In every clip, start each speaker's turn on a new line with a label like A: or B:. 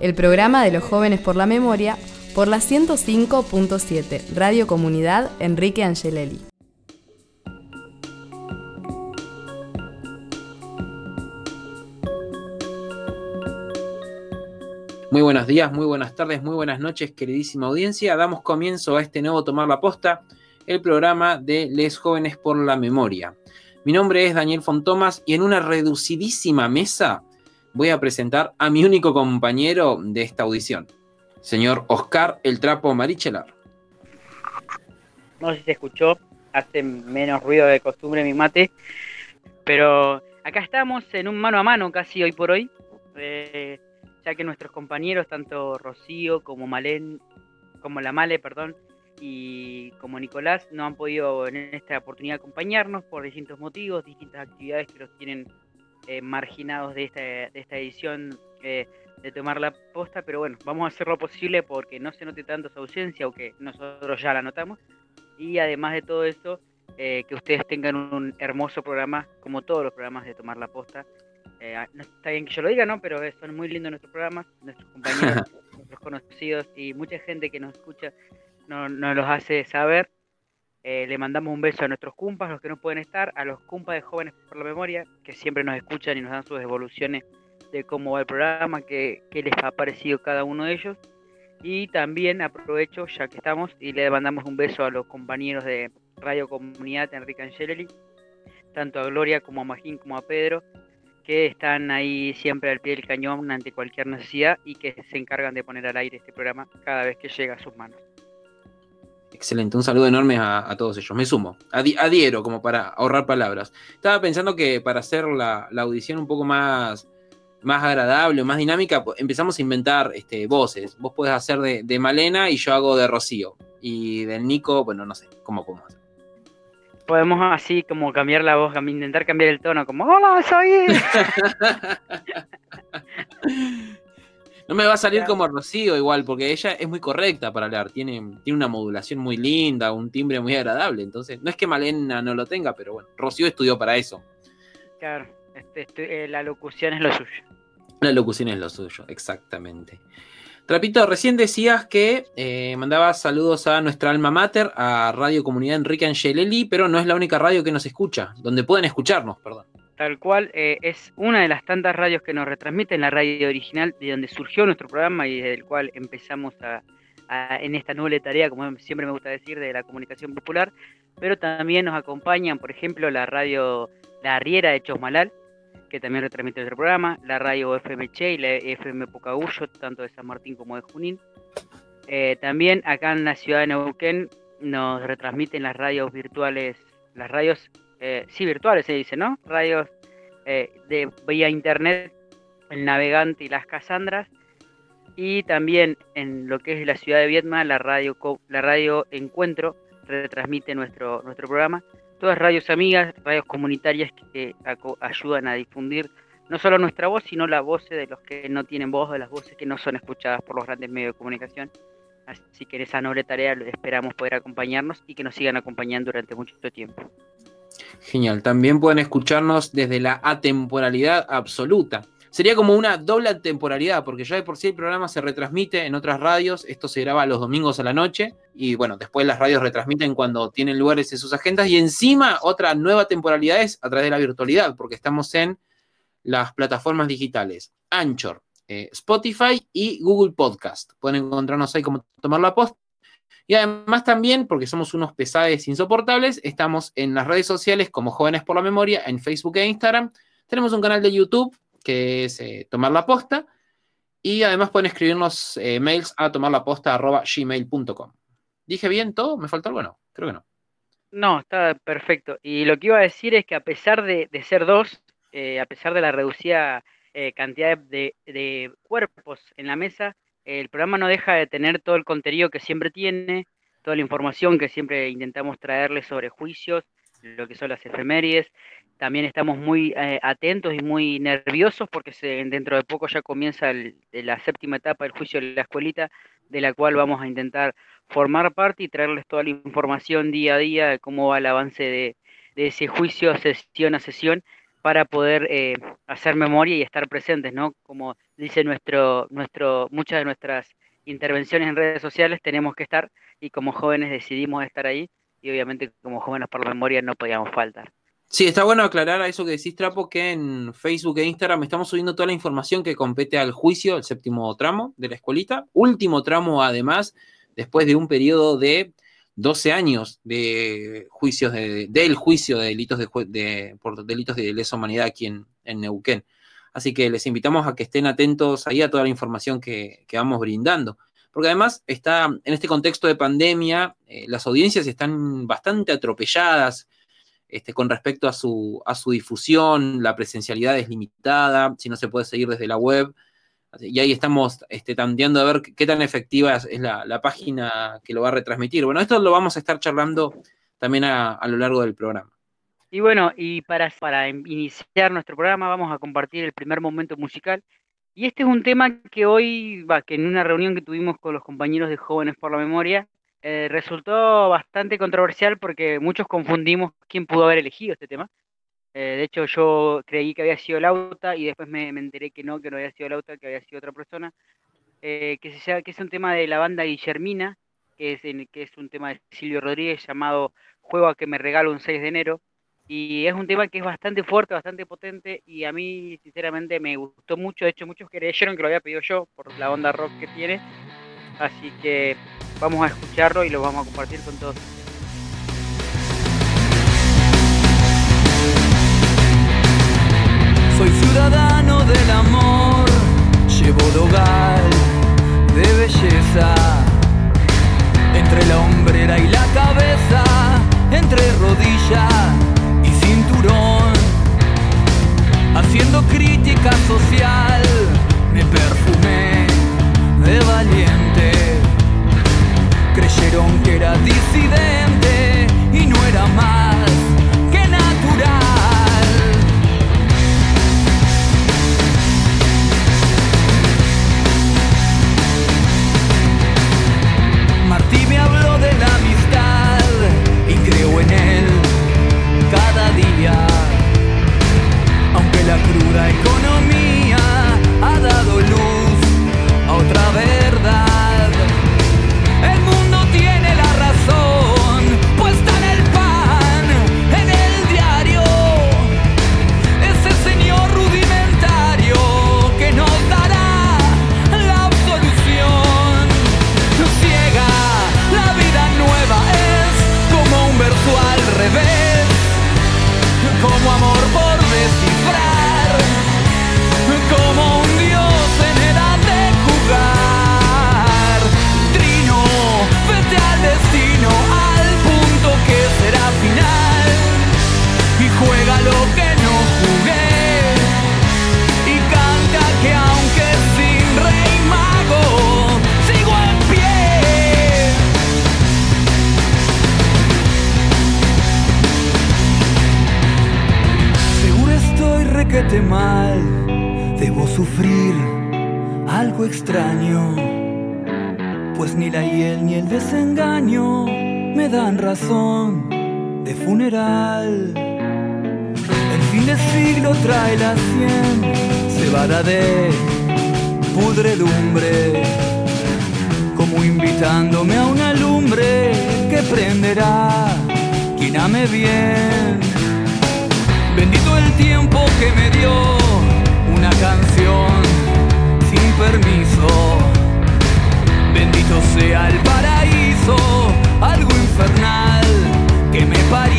A: el programa de los jóvenes por la memoria, por la 105.7, Radio Comunidad Enrique Angelelli.
B: Muy buenos días, muy buenas tardes, muy buenas noches, queridísima audiencia. Damos comienzo a este nuevo Tomar la Posta, el programa de Les Jóvenes por la Memoria. Mi nombre es Daniel Fontomas y en una reducidísima mesa voy a presentar a mi único compañero de esta audición, señor Oscar El Trapo Marichelar.
C: No sé si se escuchó, hace menos ruido de costumbre mi mate, pero acá estamos en un mano a mano casi hoy por hoy, eh, ya que nuestros compañeros, tanto Rocío como Malén, como la Male, perdón, y como Nicolás, no han podido en esta oportunidad acompañarnos por distintos motivos, distintas actividades que los tienen eh, marginados de esta, de esta edición eh, de tomar la posta, pero bueno, vamos a hacer lo posible porque no se note tanto su ausencia, aunque nosotros ya la notamos. Y además de todo eso, eh, que ustedes tengan un hermoso programa, como todos los programas de tomar la posta. Ah, no está bien que yo lo diga, ¿no? Pero son muy lindos nuestros programas, nuestros compañeros, nuestros conocidos y mucha gente que nos escucha nos los hace saber eh, le mandamos un beso a nuestros cumpas, los que no pueden estar, a los cumpas de Jóvenes por la Memoria, que siempre nos escuchan y nos dan sus devoluciones de cómo va el programa, qué, les ha parecido cada uno de ellos. Y también aprovecho, ya que estamos, y le mandamos un beso a los compañeros de Radio Comunidad Enrique Angelelli, tanto a Gloria como a Magín como a Pedro, que están ahí siempre al pie del cañón ante cualquier necesidad y que se encargan de poner al aire este programa cada vez que llega a sus manos.
B: Excelente, un saludo enorme a, todos ellos. Me sumo, adhiero como para ahorrar palabras. Estaba pensando que para hacer la, audición un poco más, más agradable, más dinámica, empezamos a inventar este, voces. Vos podés hacer de, Malena y yo hago de Rocío. Y del Nico, bueno, no sé, ¿cómo podemos hacer?
C: Podemos así como cambiar la voz, intentar cambiar el tono, como ¡Hola, soy!
B: No me va a salir como Rocío igual, porque ella es muy correcta para hablar, tiene, tiene una modulación muy linda, un timbre muy agradable, entonces no es que Malena no lo tenga, pero bueno, Rocío estudió para eso.
C: Claro, este, eh, la locución es lo suyo.
B: La locución es lo suyo, exactamente. Trapito, recién decías que eh, mandabas saludos a nuestra alma mater, a Radio Comunidad Enrique Angelelli, pero no es la única radio que nos escucha, donde pueden escucharnos, perdón.
C: Tal cual, eh, es una de las tantas radios que nos retransmiten la radio original, de donde surgió nuestro programa y desde el cual empezamos a, en esta noble tarea, como siempre me gusta decir, de la comunicación popular, pero también nos acompañan, por ejemplo, la radio La Riera de Chosmalal, que también retransmite nuestro programa, la radio FM Che y la FM Pocagullo, tanto de San Martín como de Junín. Eh, también acá en la ciudad de Neuquén nos retransmiten las radios virtuales, las radios eh, sí, virtuales se dice, ¿no? Radios eh, de vía internet, el navegante y las Casandras. Y también en lo que es la ciudad de Vietma, la radio, la radio Encuentro retransmite nuestro, nuestro programa. Todas radios amigas, radios comunitarias que ayudan a difundir no solo nuestra voz, sino la voz de los que no tienen voz, de las voces que no son escuchadas por los grandes medios de comunicación. Así que en esa noble tarea esperamos poder acompañarnos y que nos sigan acompañando durante mucho tiempo.
B: Genial. También pueden escucharnos desde la atemporalidad absoluta. Sería como una doble temporalidad, porque ya de por sí el programa se retransmite en otras radios, esto se graba los domingos a la noche, y bueno, después las radios retransmiten cuando tienen lugares en sus agendas, y encima otra nueva temporalidad es a través de la virtualidad, porque estamos en las plataformas digitales, Anchor, eh, Spotify y Google Podcast. Pueden encontrarnos ahí como tomar la post. Y además también, porque somos unos pesades insoportables, estamos en las redes sociales como Jóvenes por la Memoria, en Facebook e Instagram. Tenemos un canal de YouTube que es eh, Tomar la Posta. Y además pueden escribirnos eh, mails a tomarlaposta.gmail.com. ¿Dije bien todo? ¿Me faltó algo? No, creo que no.
C: No, está perfecto. Y lo que iba a decir es que a pesar de, ser dos, a pesar de la reducida eh, cantidad de, cuerpos en la mesa, el programa no deja de tener todo el contenido que siempre tiene, toda la información que siempre intentamos traerles sobre juicios, lo que son las efemérides. También estamos muy eh, atentos y muy nerviosos porque se, dentro de poco ya comienza la séptima etapa del juicio de la escuelita, de la cual vamos a intentar formar parte y traerles toda la información día a día de cómo va el avance de, de ese juicio sesión a sesión para poder eh, hacer memoria y estar presentes, ¿no? Como dice nuestro, nuestro, muchas de nuestras intervenciones en redes sociales tenemos que estar y como jóvenes decidimos estar ahí y obviamente como jóvenes por la memoria no podíamos faltar.
B: Sí, está bueno aclarar a eso que decís, Trapo, que en Facebook e Instagram estamos subiendo toda la información que compete al juicio, el séptimo tramo de la escuelita, último tramo además, después de un periodo de 12 años de juicios de, del juicio de delitos de, por delitos de lesa humanidad aquí en, Neuquén. Así que les invitamos a que estén atentos ahí a toda la información que, vamos brindando. Porque además está en este contexto de pandemia, eh, las audiencias están bastante atropelladas este, con respecto a su, a su difusión, la presencialidad es limitada, si no se puede seguir desde la web, y ahí estamos este, tanteando a ver qué tan efectiva es la, página que lo va a retransmitir. Bueno, esto lo vamos a estar charlando también a, lo largo del programa.
C: Y bueno, y para, para iniciar nuestro programa vamos a compartir el primer momento musical. Y este es un tema que hoy, va, que en una reunión que tuvimos con los compañeros de Jóvenes por la Memoria, eh, resultó bastante controversial porque muchos confundimos quién pudo haber elegido este tema. Eh, de hecho, yo creí que había sido Lauta y después me, enteré que no, que no había sido Lauta, que había sido otra persona. Eh, que, se, que es un tema de la banda Guillermina, que es, que es un tema de Silvio Rodríguez llamado Juego a que me regalo un 6 de enero. Y es un tema que es bastante fuerte, bastante potente y a mí sinceramente me gustó mucho. De hecho, muchos creyeron que lo había pedido yo por la onda rock que tiene. Así que vamos a escucharlo y lo vamos a compartir con todos
D: ciudadano del amor, llevo hogar de belleza. Entre la hombrera y la cabeza, entre rodilla y cinturón. Haciendo crítica social, me perfumé de valiente. Creyeron que era disidente y no era más cruda economía. hace mal, debo sufrir algo extraño, pues ni la hiel ni el desengaño me dan razón de funeral. El fin de siglo trae la cien, cebada de pudredumbre, como invitándome a una lumbre que prenderá, quíname bien. Tiempo que me dio una canción sin permiso. Bendito sea el paraíso, algo infernal que me parió.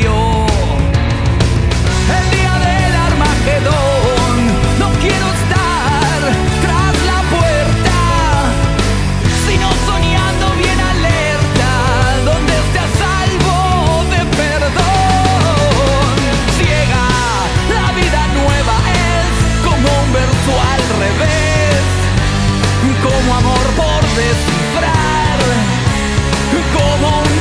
D: Como amor por descifrar, como un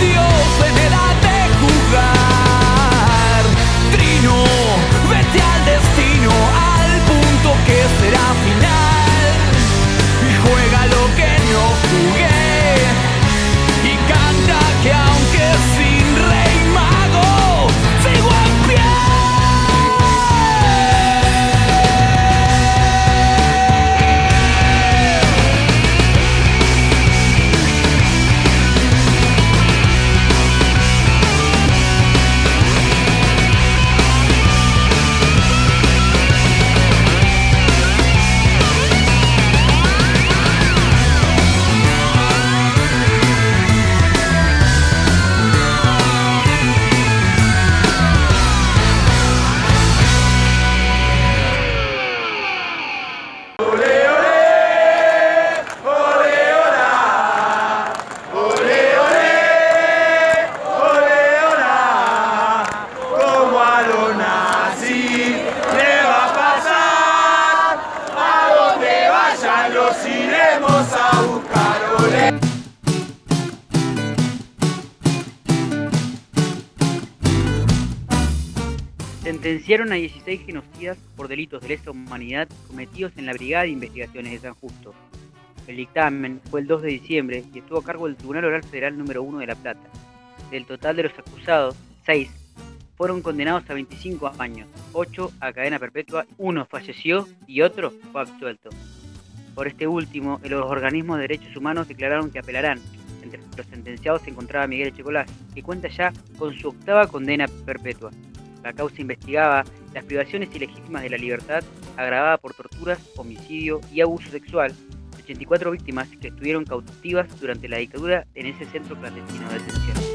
C: Sentenciaron a 16 genocidas por delitos de lesa humanidad cometidos en la Brigada de Investigaciones de San Justo. El dictamen fue el 2 de diciembre y estuvo a cargo del Tribunal Oral Federal número 1 de La Plata. Del total de los acusados, 6 fueron condenados a 25 años, 8 a cadena perpetua, uno falleció y otro fue absuelto. Por este último, los organismos de derechos humanos declararon que apelarán. Entre los sentenciados se encontraba Miguel Echecolás, que cuenta ya con su octava condena perpetua. La causa investigaba las privaciones ilegítimas de la libertad agravada por torturas, homicidio y abuso sexual de 84 víctimas que estuvieron cautivas durante la dictadura en ese centro clandestino de detención.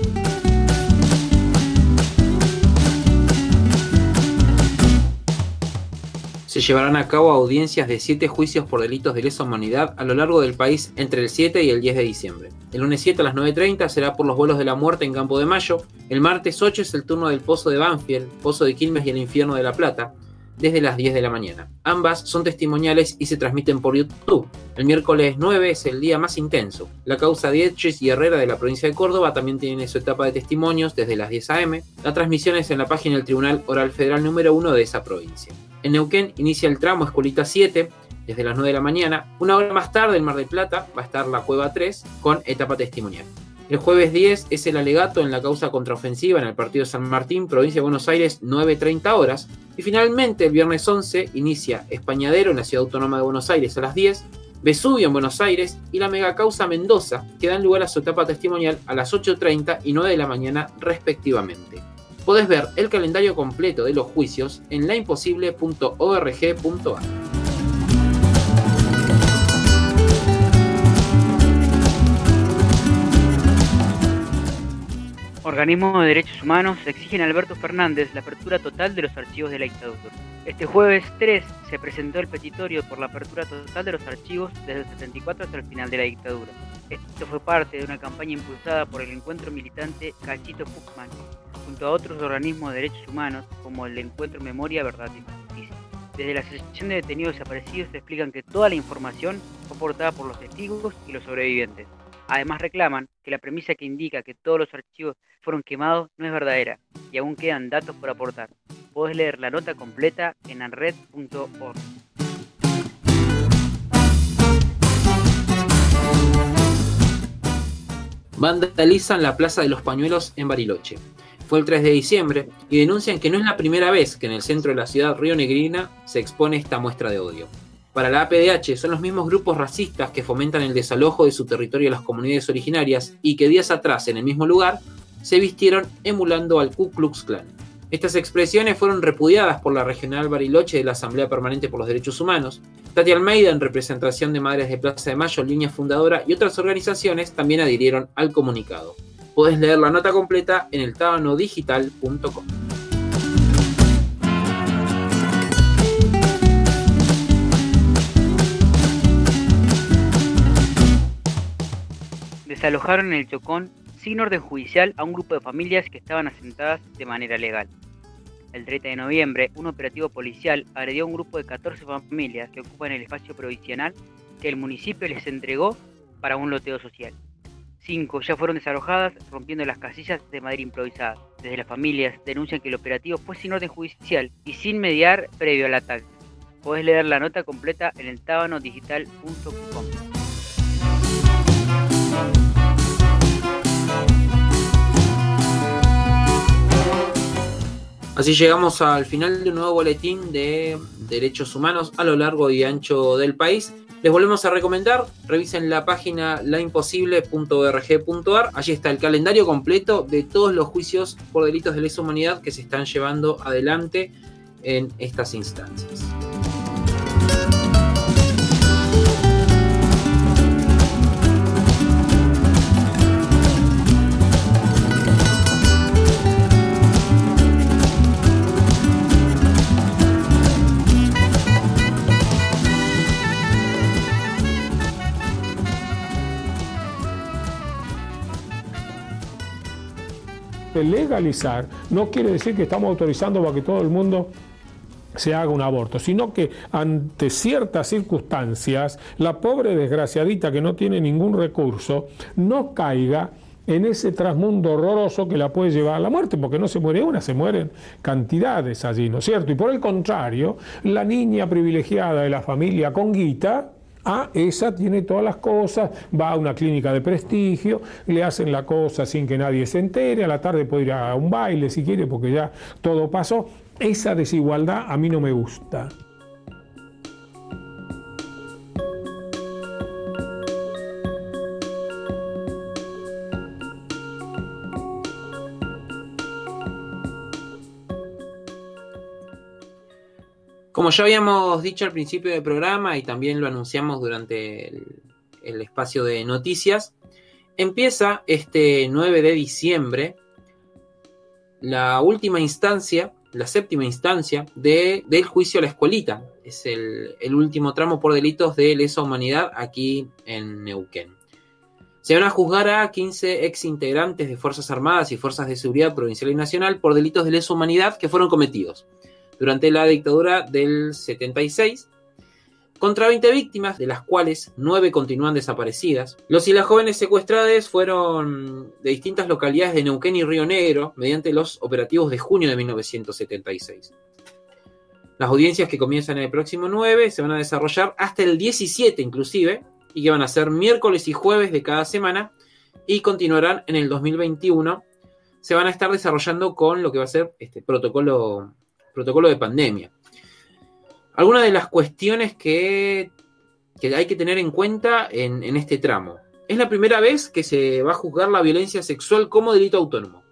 B: Se llevarán a cabo audiencias de siete juicios por delitos de lesa humanidad a lo largo del país entre el 7 y el 10 de diciembre. El lunes 7 a las 9.30 será por los vuelos de la muerte en Campo de Mayo. El martes 8 es el turno del Pozo de Banfield, Pozo de Quilmes y el Infierno de la Plata, desde las 10 de la mañana. Ambas son testimoniales y se transmiten por YouTube. El miércoles 9 es el día más intenso. La causa Dietrich y Herrera de la provincia de Córdoba también tiene su etapa de testimonios desde las 10 a.m. La transmisión es en la página del Tribunal Oral Federal número 1 de esa provincia. En Neuquén inicia el tramo Escolita 7 desde las 9 de la mañana. Una hora más tarde en Mar del Plata va a estar la Cueva 3 con etapa testimonial. El jueves 10 es el alegato en la causa contraofensiva en el partido San Martín, provincia de Buenos Aires, 9.30 horas. Y finalmente el viernes 11 inicia Españadero en la Ciudad Autónoma de Buenos Aires a las 10, Vesubio en Buenos Aires y la megacausa Mendoza, que dan lugar a su etapa testimonial a las 8.30 y 9 de la mañana respectivamente. Podés ver el calendario completo de los juicios en laimposible.org.ar.
C: Organismos de Derechos Humanos exigen a Alberto Fernández la apertura total de los archivos de la dictadura. Este jueves 3 se presentó el petitorio por la apertura total de los archivos desde el 74 hasta el final de la dictadura. Esto fue parte de una campaña impulsada por el encuentro militante Cachito Fuchman, junto a otros organismos de derechos humanos como el Encuentro Memoria, Verdad y Justicia. Desde la Asociación de Detenidos Desaparecidos se explican que toda la información fue aportada por los testigos y los sobrevivientes. Además reclaman que la premisa que indica que todos los archivos fueron quemados no es verdadera y aún quedan datos por aportar. Podés leer la nota completa en anred.org.
B: vandalizan la Plaza de los Pañuelos en Bariloche. Fue el 3 de diciembre y denuncian que no es la primera vez que en el centro de la ciudad río negrina se expone esta muestra de odio. Para la APDH son los mismos grupos racistas que fomentan el desalojo de su territorio a las comunidades originarias y que días atrás en el mismo lugar se vistieron emulando al Ku Klux Klan. Estas expresiones fueron repudiadas por la Regional Bariloche de la Asamblea Permanente por los Derechos Humanos. Tati Almeida, en representación de Madres de Plaza de Mayo, línea fundadora y otras organizaciones también adhirieron al comunicado. Podés leer la nota completa en el tabanodigital.com.
C: Desalojaron en el Chocón sin orden judicial a un grupo de familias que estaban asentadas de manera legal. El 30 de noviembre, un operativo policial agredió a un grupo de 14 familias que ocupan el espacio provisional que el municipio les entregó para un loteo social. Cinco ya fueron desalojadas rompiendo las casillas de madera improvisada. Desde las familias denuncian que el operativo fue sin orden judicial y sin mediar previo al ataque. Podés leer la nota completa en el tabanodigital.com.
B: Así llegamos al final de un nuevo boletín de derechos humanos a lo largo y ancho del país. Les volvemos a recomendar, revisen la página laimposible.org.ar, allí está el calendario completo de todos los juicios por delitos de lesa humanidad que se están llevando adelante en estas instancias.
E: Legalizar no quiere decir que estamos autorizando para que todo el mundo se haga un aborto, sino que ante ciertas circunstancias, la pobre desgraciadita que no tiene ningún recurso no caiga en ese trasmundo horroroso que la puede llevar a la muerte, porque no se muere una, se mueren cantidades allí, ¿no es cierto? Y por el contrario, la niña privilegiada de la familia con guita, Ah, esa tiene todas las cosas, va a una clínica de prestigio, le hacen la cosa sin que nadie se entere, a la tarde puede ir a un baile si quiere porque ya todo pasó. Esa desigualdad a mí no me gusta.
B: Como ya habíamos dicho al principio del programa y también lo anunciamos durante el, espacio de noticias, empieza este 9 de diciembre la última instancia, la séptima instancia de, del juicio a la escuelita. Es el, el último tramo por delitos de lesa humanidad aquí en Neuquén. Se van a juzgar a 15 ex integrantes de Fuerzas Armadas y Fuerzas de Seguridad Provincial y Nacional por delitos de lesa humanidad que fueron cometidos durante la dictadura del 76, contra 20 víctimas, de las cuales 9 continúan desaparecidas. Los y las jóvenes secuestradas fueron de distintas localidades de Neuquén y Río Negro mediante los operativos de junio de 1976. Las audiencias que comienzan el próximo 9 se van a desarrollar hasta el 17 inclusive, y que van a ser miércoles y jueves de cada semana, y continuarán en el 2021. Se van a estar desarrollando con lo que va a ser este protocolo protocolo de pandemia. Algunas de las cuestiones que, hay que tener en cuenta en, este tramo. Es la primera vez que se va a juzgar la violencia sexual como delito autónomo.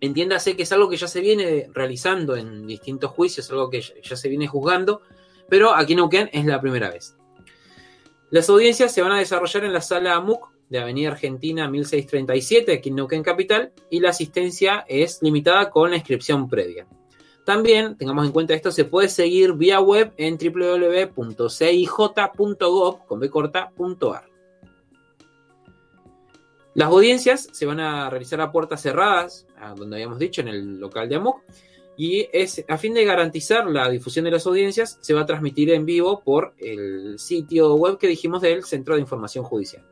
B: Entiéndase que es algo que ya se viene realizando en distintos juicios, algo que ya se viene juzgando, pero aquí en Neuquén es la primera vez. Las audiencias se van a desarrollar en la sala AMUC de Avenida Argentina 1637, aquí en Neuquén Capital, y la asistencia es limitada con la inscripción previa. También, tengamos en cuenta esto, se puede seguir vía web en www.cij.gov.ar. Las audiencias se van a realizar a puertas cerradas, donde habíamos dicho, en el local de AMUC, y es, a fin de garantizar la difusión de las audiencias, se va a transmitir en vivo por el sitio web que dijimos del Centro de Información Judicial.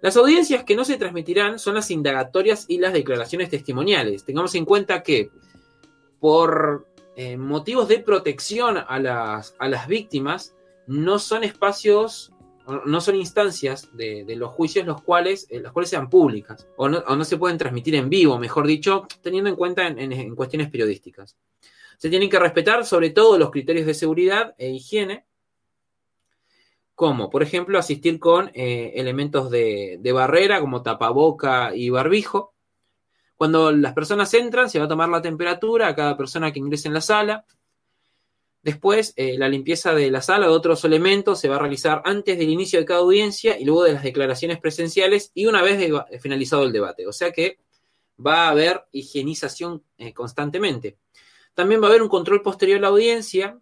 B: Las audiencias que no se transmitirán son las indagatorias y las declaraciones testimoniales. Tengamos en cuenta que por eh, motivos de protección a las, a las víctimas, no son espacios no son instancias de, los juicios los cuales, eh, las cuales sean públicas o no, se pueden transmitir en vivo, mejor dicho, teniendo en cuenta en, cuestiones periodísticas. Se tienen que respetar sobre todo los criterios de seguridad e higiene, como por ejemplo asistir con eh, elementos de, de barrera como tapaboca y barbijo. Cuando las personas entran, se va a tomar la temperatura a cada persona que ingrese en la sala Después, eh, la limpieza de la sala de otros elementos se va a realizar antes del inicio de cada audiencia y luego de las declaraciones presenciales y una vez finalizado el debate. O sea que va a haber higienización eh, constantemente. También va a haber un control posterior a la audiencia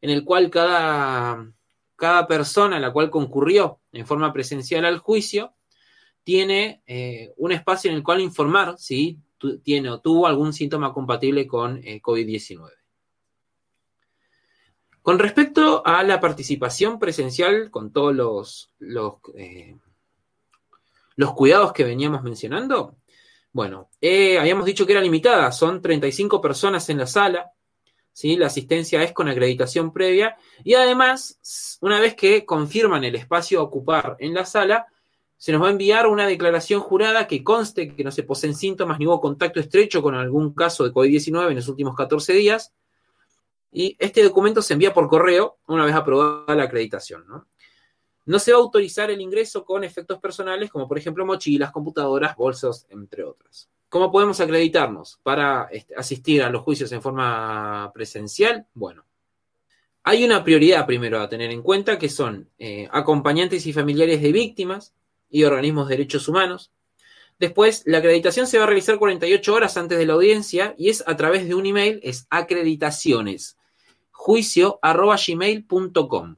B: en el cual cada, cada persona a la cual concurrió en forma presencial al juicio tiene eh, un espacio en el cual informar si tiene o tuvo algún síntoma compatible con COVID-19. Con respecto a la participación presencial con todos los, los, eh, cuidados que veníamos mencionando, bueno, eh, habíamos dicho que era limitada, son 35 personas en la sala, ¿sí? la asistencia es con acreditación previa y además, una vez que confirman el espacio a ocupar en la sala, se nos va a enviar una declaración jurada que conste que no se poseen síntomas ni hubo contacto estrecho con algún caso de COVID-19 en los últimos 14 días, y este documento se envía por correo una vez aprobada la acreditación. ¿no? no se va a autorizar el ingreso con efectos personales, como por ejemplo mochilas, computadoras, bolsos, entre otras. ¿Cómo podemos acreditarnos para este, asistir a los juicios en forma presencial? Bueno, hay una prioridad primero a tener en cuenta que son eh, acompañantes y familiares de víctimas y organismos de derechos humanos. Después, la acreditación se va a realizar 48 horas antes de la audiencia y es a través de un email, es acreditaciones juicio.gmail.com.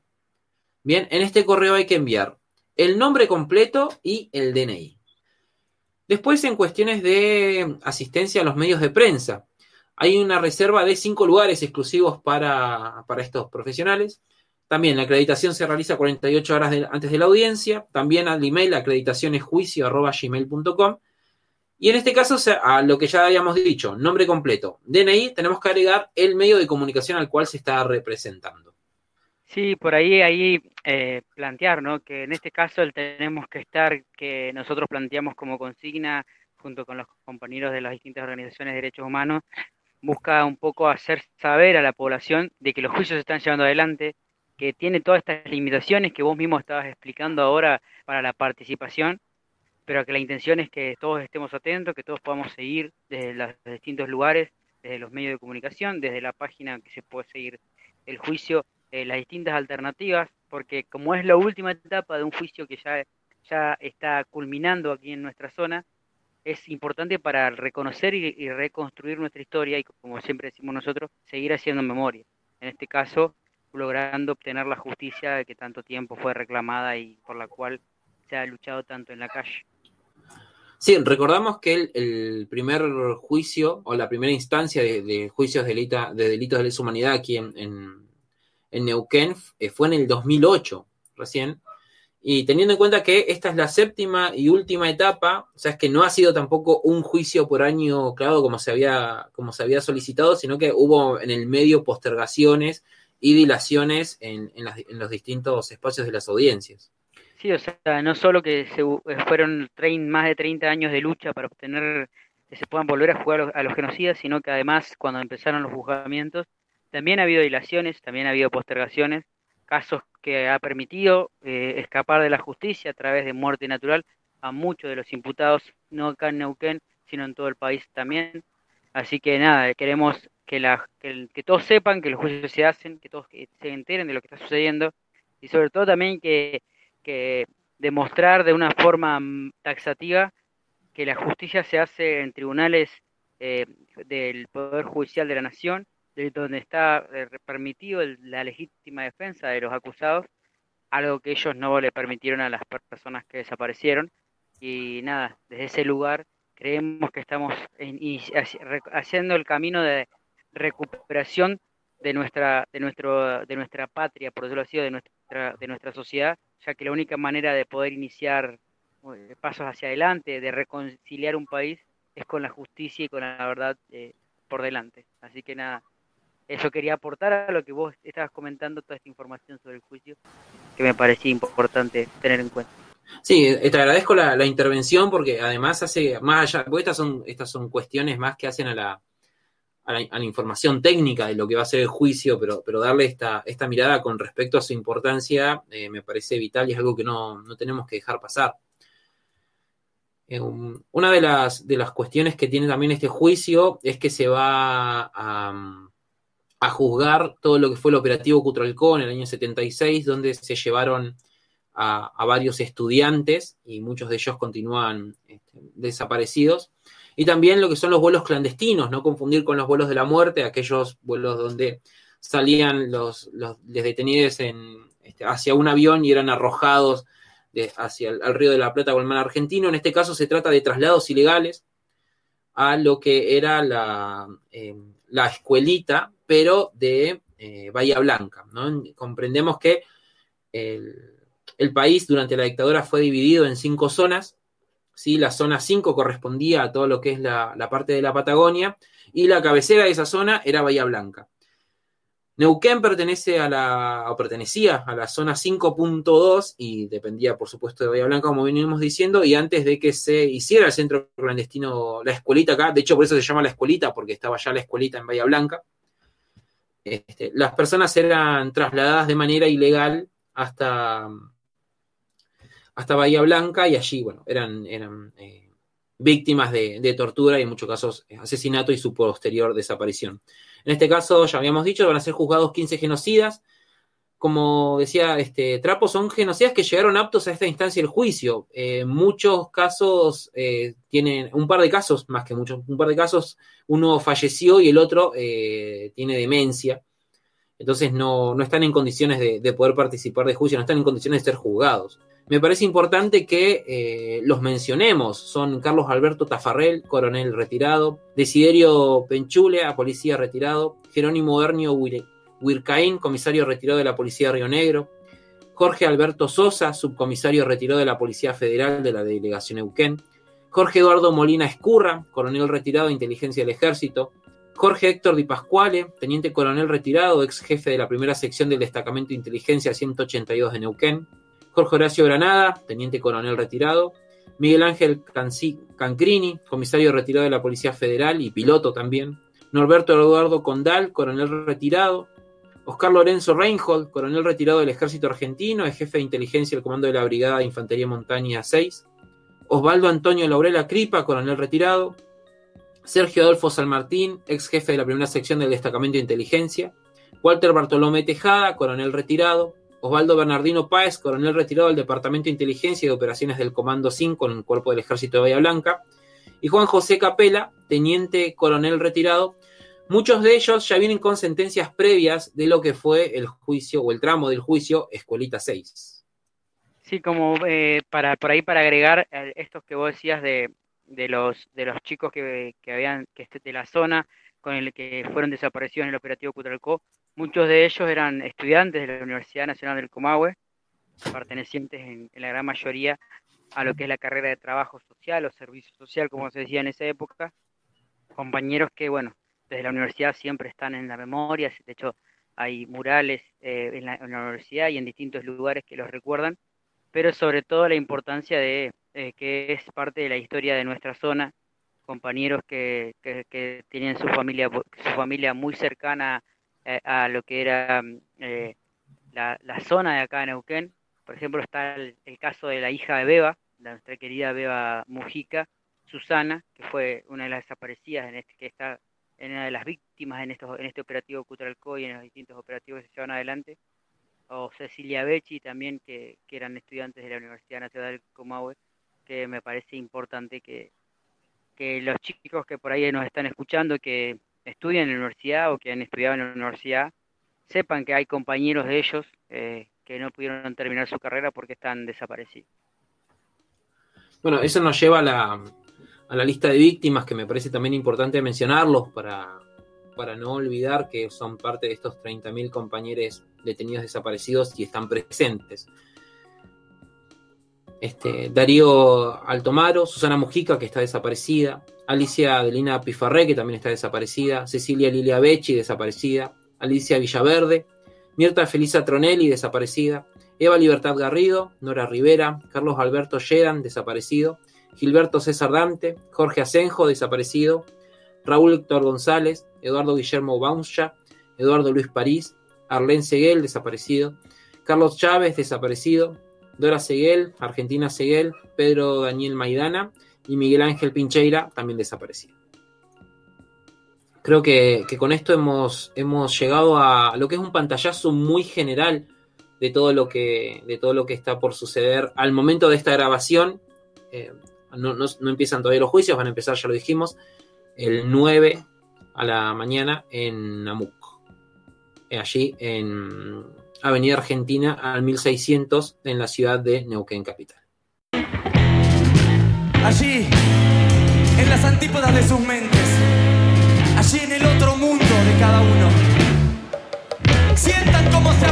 B: Bien, en este correo hay que enviar el nombre completo y el DNI. Después, en cuestiones de asistencia a los medios de prensa, hay una reserva de cinco lugares exclusivos para, estos profesionales. También la acreditación se realiza 48 horas antes de la audiencia. También al email acreditacionesjuicio.gmail.com. Y en este caso, a lo que ya habíamos dicho, nombre completo, DNI, tenemos que agregar el medio de comunicación al cual se está representando.
C: Sí, por ahí, ahí eh, plantear, ¿no? Que en este caso tenemos que estar, que nosotros planteamos como consigna, junto con los compañeros de las distintas organizaciones de derechos humanos, busca un poco hacer saber a la población de que los juicios se están llevando adelante, que tiene todas estas limitaciones que vos mismo estabas explicando ahora para la participación, pero que la intención es que todos estemos atentos, que todos podamos seguir desde los distintos lugares, desde los medios de comunicación, desde la página que se puede seguir el juicio, eh, las distintas alternativas, porque como es la última etapa de un juicio que ya, ya está culminando aquí en nuestra zona, es importante para reconocer y, reconstruir nuestra historia y, como siempre decimos nosotros, seguir haciendo memoria. En este caso, logrando obtener la justicia que tanto tiempo fue reclamada y por la cual se ha luchado tanto en la calle.
B: Sí, recordamos que el, primer juicio o la primera instancia de, juicios de, de, delitos de lesa humanidad aquí en, en, Neuquén eh, fue en el 2008, recién. Y teniendo en cuenta que esta es la séptima y última etapa, o sea, es que no ha sido tampoco un juicio por año claro como se había, como se había solicitado, sino que hubo en el medio postergaciones y dilaciones en, en los distintos espacios de las audiencias.
C: Sí, o sea, no solo que se, eh, fueron más de 30 años de lucha para obtener que se puedan volver a jugar a los, genocidas, sino que además cuando empezaron los juzgamientos también ha habido dilaciones, también ha habido postergaciones, casos que ha permitido eh, escapar de la justicia a través de muerte natural a muchos de los imputados, no acá en Neuquén, sino en todo el país también. Así que nada, queremos que, la, que, todos sepan que los juicios se hacen, que todos se enteren de lo que está sucediendo y sobre todo también que que demostrar de una forma mm, taxativa que la justicia se hace en tribunales eh, del Poder Judicial de la Nación, de donde está eh, permitido la legítima defensa de los acusados, algo que ellos no le permitieron a las personas que desaparecieron. Y nada, desde ese lugar creemos que estamos haciendo el camino de recuperación de nuestra, de nuestro, de nuestra patria, por decirlo así, de nuestra, de nuestra sociedad, ya que la única manera de poder iniciar eh, pasos hacia adelante, de reconciliar un país, es con la justicia y con la verdad eh, por delante. Así que nada, eso quería aportar a lo que vos estabas comentando, toda esta información sobre el juicio. que me parecía importante tener en cuenta.
B: Sí, eh, te agradezco la, la intervención porque además hace más allá, porque estas son, estas son cuestiones más que hacen a la, a la, a la información técnica de lo que va a ser el juicio, pero, pero darle esta, esta mirada con respecto a su importancia eh, me parece vital y es algo que no, no tenemos que dejar pasar. Eh, un- una de las, de las cuestiones que tiene también este juicio es que se va a, a juzgar todo lo que fue el operativo Cutralcó en el año 76, donde se llevaron a, varios estudiantes y muchos de ellos continúan este, desaparecidos. Y también lo que son los vuelos clandestinos, no confundir con los vuelos de la muerte, aquellos vuelos donde salían los, los, detenidos en, este, hacia un avión y eran arrojados hacia el río de la Plata o el mar argentino. En este caso se trata de traslados ilegales a lo que era la, eh, la escuelita, pero de eh, Bahía Blanca. Comprendemos que el, el país durante la dictadura fue dividido en cinco zonas. ¿sí? La zona 5 correspondía a todo lo que es la, la parte de la Patagonia y la cabecera de esa zona era Bahía Blanca. Neuquén pertenece a la, o pertenecía a la zona 5.2 y dependía, por supuesto, de Bahía Blanca, como venimos diciendo, y antes de que se hiciera el centro clandestino, la escuelita acá, de hecho por eso se llama la escuelita, porque estaba ya la escuelita en Bahía Blanca, este, las personas eran trasladadas de manera ilegal hasta, hasta Bahía Blanca y allí, bueno, eran, eran eh, víctimas de, de tortura y en muchos casos eh, asesinato y su posterior desaparición. En este caso, ya habíamos dicho, van a ser juzgados 15 genocidas. Como decía este, Trapo, son genocidas que llegaron aptos a esta instancia del juicio. Eh, muchos casos tienen, un par de casos, más que muchos, un par de casos, uno falleció y el otro tiene demencia. Entonces no, no están en condiciones de, de, poder participar de juicio, no están en condiciones de ser juzgados. Me parece importante que eh, los mencionemos. Son Carlos Alberto Tafarrel, coronel retirado, Desiderio Penchule, a policía retirado, Jerónimo Hernio Huircaín, comisario retirado de la Policía de Río Negro, Jorge Alberto Sosa, subcomisario retirado de la Policía Federal de la Delegación Euquén, Jorge Eduardo Molina Escurra, coronel retirado de Inteligencia del Ejército, Jorge Héctor Di Pasquale, teniente coronel retirado, ex jefe de la primera sección del Destacamento de Inteligencia 182 de Neuquén, Jorge Horacio Granada, teniente coronel retirado, Miguel Ángel Cancrini, comisario retirado de la Policía Federal y piloto también, Norberto Eduardo Condal, coronel retirado, Oscar Lorenzo Reinhold, coronel retirado del Ejército Argentino, es jefe de inteligencia del Comando de la Brigada de Infantería Montaña 6, Osvaldo Antonio Laurela Cripa, coronel retirado, Sergio Adolfo San Martín, ex jefe de la primera sección del Destacamento de Inteligencia, Walter Bartolomé Tejada, coronel retirado, Osvaldo Bernardino Páez, coronel retirado del Departamento de Inteligencia y de Operaciones del Comando 5 en el Cuerpo del Ejército de Bahía Blanca, y Juan José Capela, teniente coronel retirado. Muchos de ellos ya vienen con sentencias previas de lo que fue el juicio o el tramo del juicio Escuelita 6.
C: Sí, como eh, para por ahí para agregar eh, estos que vos decías de, de los de los chicos que, que habían que de la zona con el que fueron desaparecidos en el operativo Cutralcó, muchos de ellos eran estudiantes de la Universidad Nacional del Comahue, pertenecientes en, la gran mayoría a lo que es la carrera de trabajo social o servicio social, como se decía en esa época, compañeros que, bueno, desde la universidad siempre están en la memoria, de hecho hay murales eh, en, la, en, la, universidad y en distintos lugares que los recuerdan, pero sobre todo la importancia de eh, que es parte de la historia de nuestra zona, compañeros que, que, que tienen su familia, su familia muy cercana eh, a lo que era eh, la, la, zona de acá de Neuquén. Por ejemplo, está el, el, caso de la hija de Beba, de nuestra querida Beba Mujica, Susana, que fue una de las desaparecidas en este, que está en una de las víctimas en, estos, en este operativo Cutralcó y en los distintos operativos que se llevan adelante, o Cecilia Becci también, que, que eran estudiantes de la Universidad Nacional del Comahue, que me parece importante que, que los chicos que por ahí nos están escuchando, que estudian en la universidad o que han estudiado en la universidad, sepan que hay compañeros de ellos eh, que no pudieron terminar su carrera porque están desaparecidos.
B: Bueno, eso nos lleva a la, a la lista de víctimas, que me parece también importante mencionarlos para, para no olvidar que son parte de estos 30.000 compañeros detenidos desaparecidos y están presentes. Este, Darío Altomaro, Susana Mujica, que está desaparecida, Alicia Adelina Pifarré, que también está desaparecida, Cecilia Lilia Becci, desaparecida, Alicia Villaverde, Mirta Felisa Tronelli, desaparecida, Eva Libertad Garrido, Nora Rivera, Carlos Alberto Lleran, desaparecido, Gilberto César Dante, Jorge Asenjo, desaparecido, Raúl Héctor González, Eduardo Guillermo Bauncha, Eduardo Luis París, Arlén Seguel, desaparecido, Carlos Chávez, desaparecido, Dora Seguel, Argentina Seguel, Pedro Daniel Maidana y Miguel Ángel Pincheira, también desaparecido. Creo que, con esto hemos, llegado a lo que es un pantallazo muy general de todo lo que, está por suceder al momento de esta grabación. Eh, no, no, empiezan todavía los juicios, van a empezar, ya lo dijimos, el 9 a la mañana en Namuc. Eh, allí en, Avenida Argentina al 1600 en la ciudad de Neuquén Capital.
D: Allí, en las antípodas de sus mentes, allí en el otro mundo de cada uno, sientan cómo se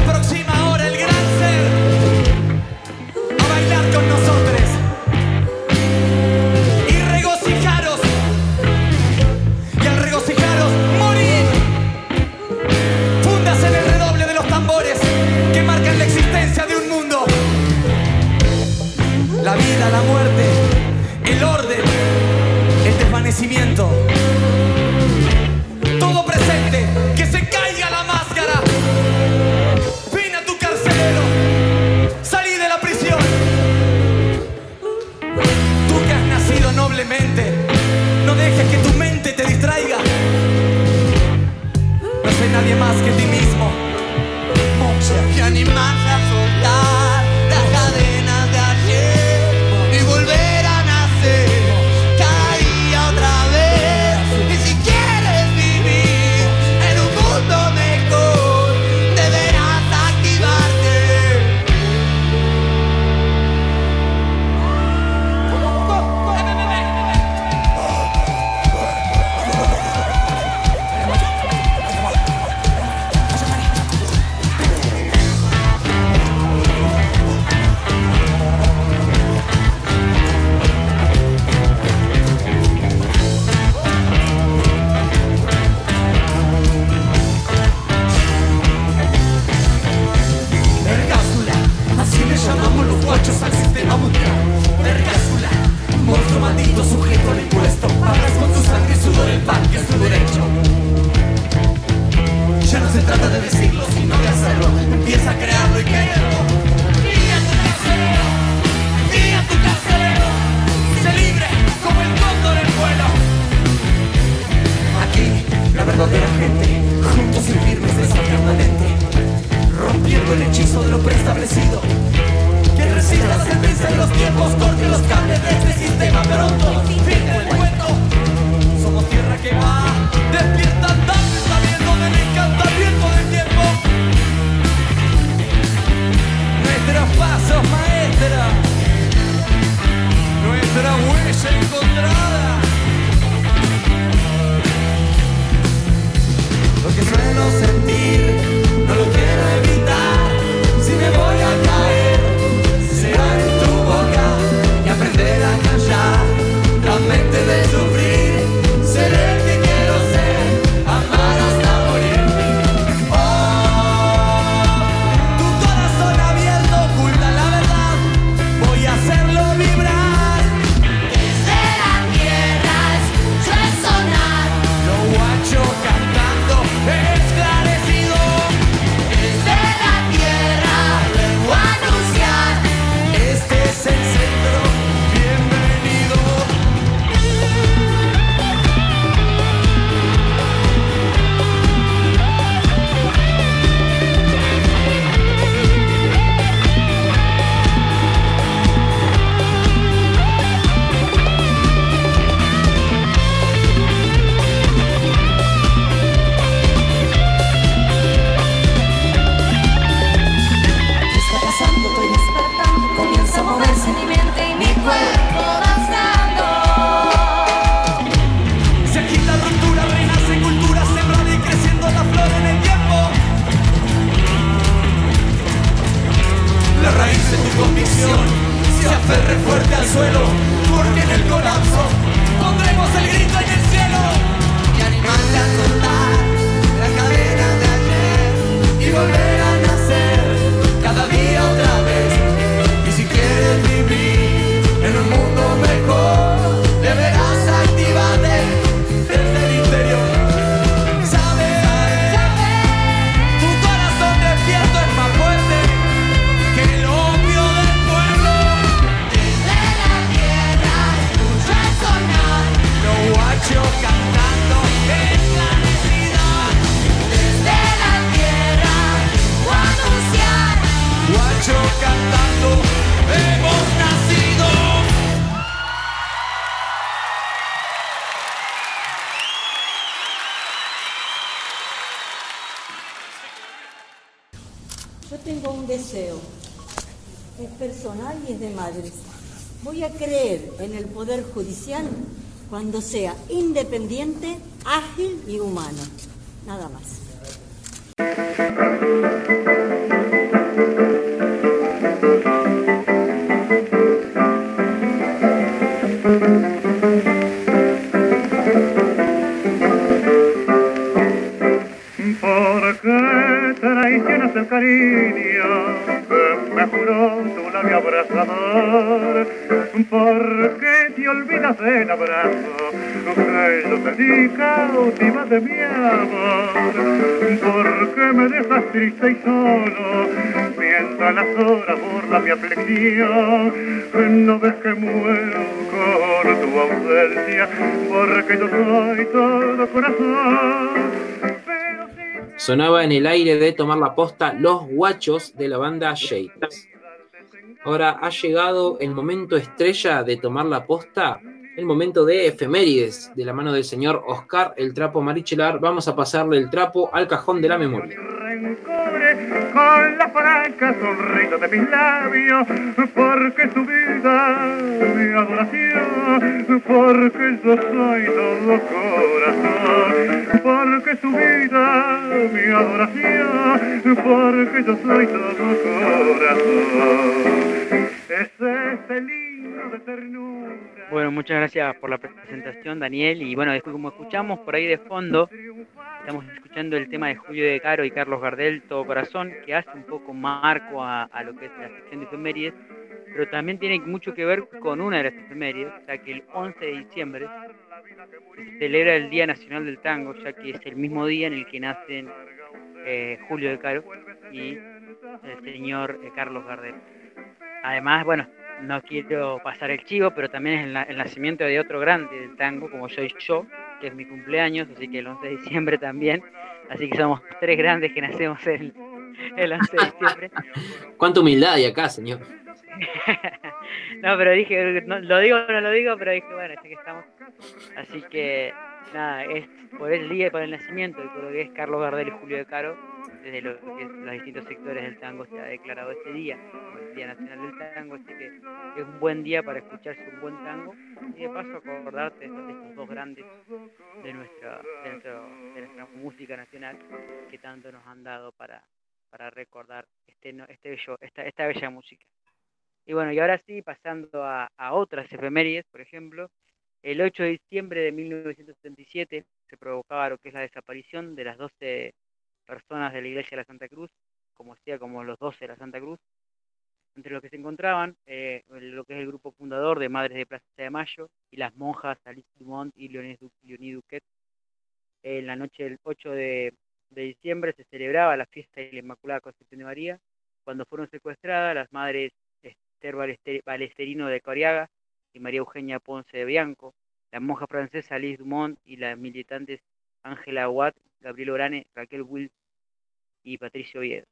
F: deseo. Es personal y es de madres. Voy a creer en el poder judicial cuando sea independiente, ágil y humano. Nada más.
G: ¿Por qué traicionas el cariño juró tu labio abrazador? ¿Por qué te olvidas del abrazo que yo te di cautiva de mi amor? ¿Por qué me dejas triste y solo mientras las horas burlan mi aflicción? No ves que muero con tu ausencia porque yo soy todo corazón.
B: Sonaba en el aire de tomar la posta Los Guachos de la banda Shades. Ahora ha llegado el momento estrella de tomar la posta, el momento de efemérides, de la mano del señor Oscar el Trapo Marichelar. Vamos a pasarle el trapo al cajón de la memoria.
G: con la franca sonrisa de mis labios, porque tu vida, mi adoración, porque yo soy todo corazón, porque tu vida, mi adoración, porque yo soy todo corazón. Es este lindo de ternura.
C: Bueno, muchas gracias por la presentación, Daniel. Y bueno, como escuchamos por ahí de fondo, estamos escuchando el tema de Julio de Caro y Carlos Gardel, Todo Corazón, que hace un poco marco a, a lo que es la sección de efemérides, pero también tiene mucho que ver con una de las efemérides, ya que el 11 de diciembre se celebra el Día Nacional del Tango, ya que es el mismo día en el que nacen eh, Julio de Caro y el señor eh, Carlos Gardel. Además, bueno, no quiero pasar el chivo, pero también es el, el nacimiento de otro grande del tango, como soy yo, que es mi cumpleaños, así que el 11 de diciembre también. Así que somos tres grandes que nacemos el, el 11 de diciembre.
B: Cuánta humildad hay acá, señor.
C: No, pero dije, no, lo digo o no lo digo, pero dije, bueno, ya que estamos. Así que, nada, es por el día, por el nacimiento y por lo que es Carlos Gardel y Julio de Caro, desde los distintos sectores del tango se ha declarado este día el Día Nacional del Tango, así que es un buen día para escucharse un buen tango y de paso acordarte de estos, dos grandes de nuestra, de, nuestra música nacional que tanto nos han dado para, para recordar este, este bello, esta, esta bella música. Y bueno, y ahora sí, pasando a, a otras efemérides, por ejemplo, el 8 de diciembre de 1977 se provocaba lo que es la desaparición de las 12 personas de la iglesia de la Santa Cruz, como sea como los 12 de la Santa Cruz, entre los que se encontraban eh, lo que es el grupo fundador de Madres de Plaza de Mayo y las monjas Alice Dumont y Leonie, Du- Leonie Duquet. En la noche del 8 de, de diciembre se celebraba la fiesta de la Inmaculada Concepción de María, cuando fueron secuestradas las madres Esther Balester- Balesterino de Coriaga y María Eugenia Ponce de Bianco, la monja francesa Alice Dumont y las militantes Ángela Watt, Gabriel Orane, Raquel Wills y Patricio Oviedo.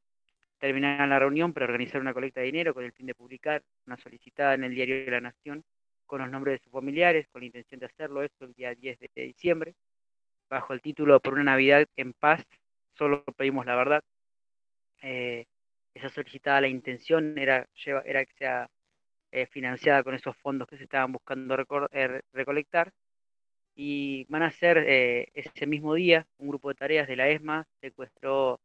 C: Terminaron la reunión para organizar una colecta de dinero con el fin de publicar una solicitada en el diario de la Nación con los nombres de sus familiares, con la intención de hacerlo esto el día 10 de diciembre, bajo el título Por una Navidad en paz, solo pedimos la verdad. Eh, esa solicitada, la intención era, lleva- era que sea eh, financiada con esos fondos que se estaban buscando eh, recolectar. Y van a ser eh, ese mismo día, un grupo de tareas de la ESMA secuestró